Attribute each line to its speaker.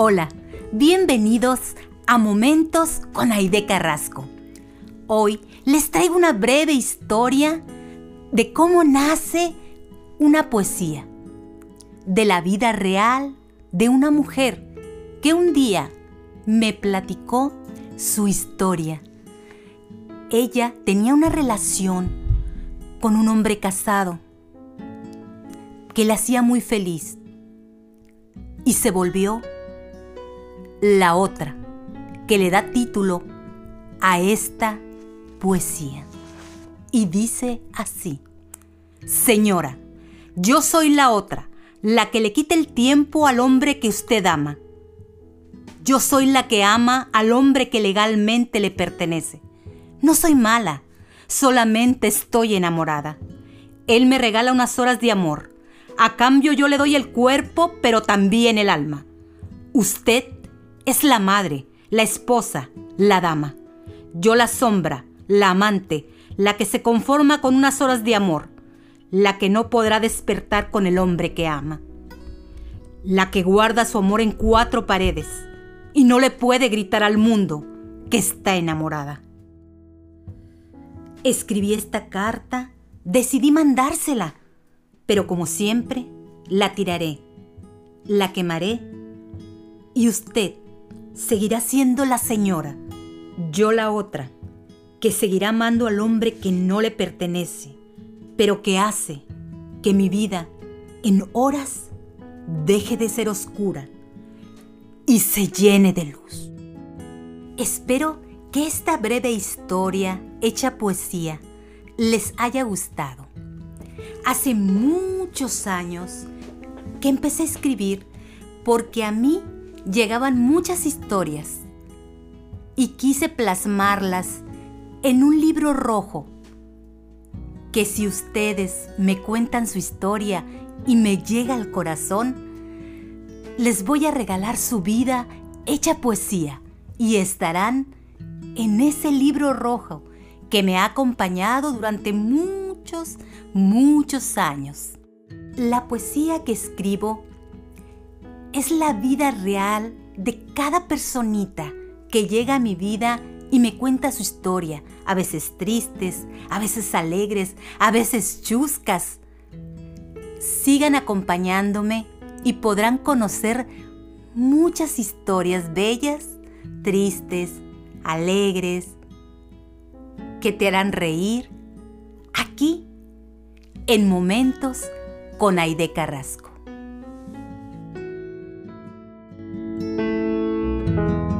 Speaker 1: Hola, bienvenidos a Momentos con Aide Carrasco. Hoy les traigo una breve historia de cómo nace una poesía, de la vida real de una mujer que un día me platicó su historia. Ella tenía una relación con un hombre casado que la hacía muy feliz y se volvió la otra que le da título a esta poesía. Y dice así, Señora, yo soy la otra, la que le quita el tiempo al hombre que usted ama. Yo soy la que ama al hombre que legalmente le pertenece. No soy mala, solamente estoy enamorada. Él me regala unas horas de amor. A cambio yo le doy el cuerpo, pero también el alma. Usted es la madre, la esposa, la dama. Yo la sombra, la amante, la que se conforma con unas horas de amor, la que no podrá despertar con el hombre que ama, la que guarda su amor en cuatro paredes y no le puede gritar al mundo que está enamorada. Escribí esta carta, decidí mandársela, pero como siempre, la tiraré, la quemaré y usted seguirá siendo la señora, yo la otra, que seguirá amando al hombre que no le pertenece, pero que hace que mi vida en horas deje de ser oscura y se llene de luz. Espero que esta breve historia hecha poesía les haya gustado. Hace muchos años que empecé a escribir porque a mí llegaban muchas historias y quise plasmarlas en un libro rojo que si ustedes me cuentan su historia y me llega al corazón, les voy a regalar su vida hecha poesía y estarán en ese libro rojo que me ha acompañado durante muchos, muchos años. La poesía que escribo es la vida real de cada personita que llega a mi vida y me cuenta su historia, a veces tristes, a veces alegres, a veces chuscas. Sigan acompañándome y podrán conocer muchas historias bellas, tristes, alegres, que te harán reír aquí en Momentos con Aide Carrasco. Thank you.